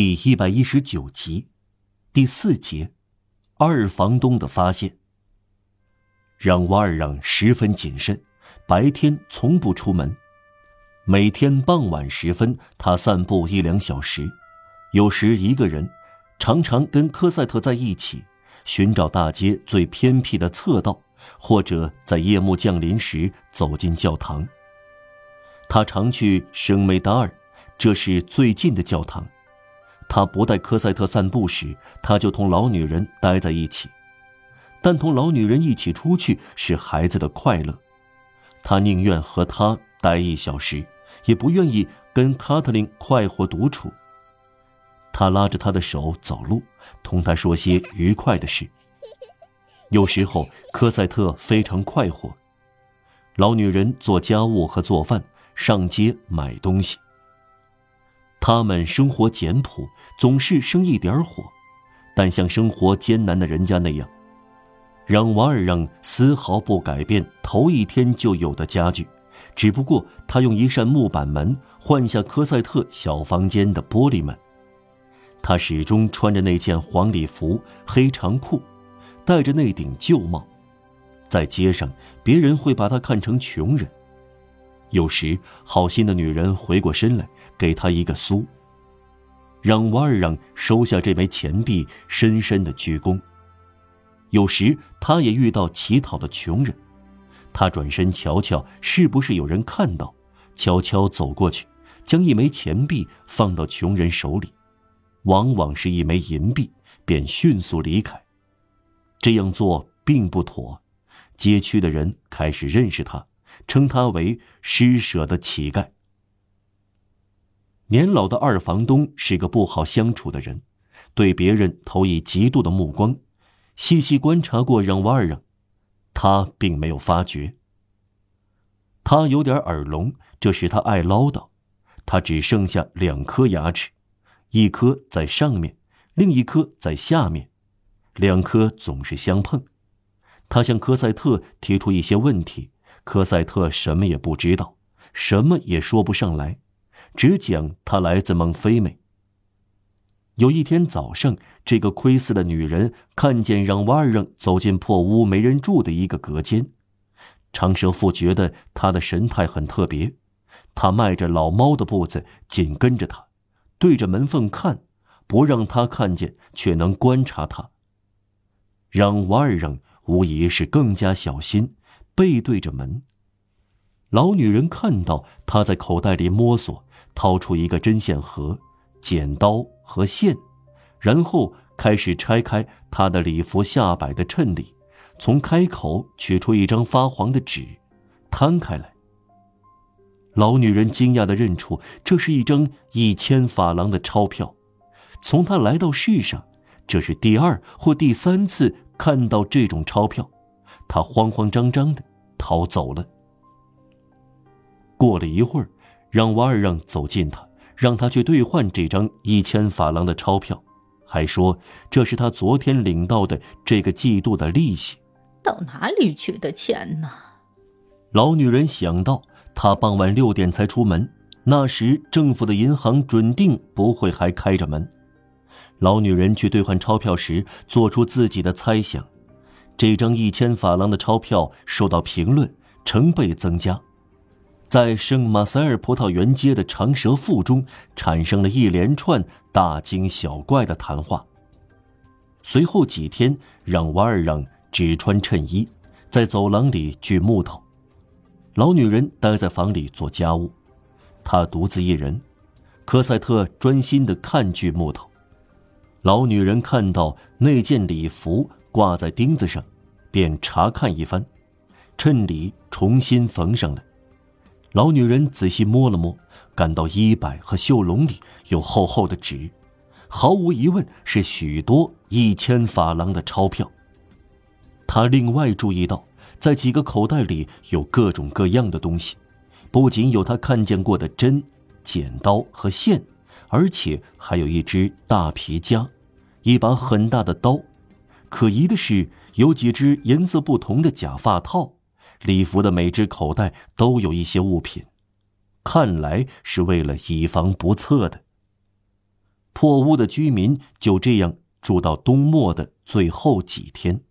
第一百一十九集，第四节，二房东的发现。让瓦尔让十分谨慎，白天从不出门，每天傍晚时分，他散步一两小时，有时一个人，常常跟科赛特在一起，寻找大街最偏僻的侧道，或者在夜幕降临时走进教堂。他常去圣梅达尔，这是最近的教堂。他不带科赛特散步时，他就同老女人待在一起。但同老女人一起出去是孩子的快乐，他宁愿和她待一小时，也不愿意跟卡特琳快活独处。他拉着她的手走路，同她说些愉快的事。有时候科赛特非常快活，老女人做家务和做饭，上街买东西。他们生活简朴，总是生一点火，但像生活艰难的人家那样，让瓦尔让丝毫不改变头一天就有的家具，只不过他用一扇木板门换下科赛特小房间的玻璃门。他始终穿着那件黄礼服、黑长裤，戴着那顶旧帽，在街上别人会把他看成穷人。有时，好心的女人回过身来，给他一个苏，让瓦尔让收下这枚钱币，深深的鞠躬。有时，他也遇到乞讨的穷人，他转身瞧瞧是不是有人看到，悄悄走过去，将一枚钱币放到穷人手里，往往是一枚银币，便迅速离开。这样做并不妥，街区的人开始认识他。称他为施舍的乞丐。年老的二房东是个不好相处的人，对别人投以嫉妒的目光。细细观察过让瓦尔让，他并没有发觉。他有点耳聋，这使他爱唠叨。他只剩下两颗牙齿，一颗在上面，另一颗在下面，两颗总是相碰。他向科赛特提出一些问题。科赛特什么也不知道，什么也说不上来，只讲他来自孟菲美。有一天早上，这个窥伺的女人看见让瓦尔让走进破屋没人住的一个隔间，长舌妇觉得他的神态很特别，他迈着老猫的步子紧跟着他，对着门缝看，不让他看见，却能观察他。让瓦尔让无疑是更加小心。背对着门，老女人看到他在口袋里摸索，掏出一个针线盒、剪刀和线，然后开始拆开他的礼服下摆的衬里，从开口取出一张发黄的纸，摊开来。老女人惊讶地认出这是一张一千法郎的钞票，从她来到世上，这是第二或第三次看到这种钞票，她慌慌张张的。逃走了。过了一会儿，让瓦尔让走近他，让他去兑换这张一千法郎的钞票，还说这是他昨天领到的这个季度的利息。到哪里去的钱呢？老女人想到，他傍晚六点才出门，那时政府的银行准定不会还开着门。老女人去兑换钞票时，做出自己的猜想。这张一千法郎的钞票受到评论，成倍增加，在圣马塞尔葡萄园街的长舌妇中产生了一连串大惊小怪的谈话。随后几天，让瓦尔让只穿衬衣，在走廊里锯木头，老女人待在房里做家务，她独自一人，科赛特专心地看锯木头。老女人看到那件礼服。挂在钉子上，便查看一番，衬里重新缝上了。老女人仔细摸了摸，感到衣摆和袖笼里有厚厚的纸，毫无疑问是许多一千法郎的钞票。她另外注意到，在几个口袋里有各种各样的东西，不仅有她看见过的针、剪刀和线，而且还有一只大皮夹，一把很大的刀。可疑的是，有几只颜色不同的假发套，礼服的每只口袋都有一些物品，看来是为了以防不测的。破屋的居民就这样住到冬末的最后几天。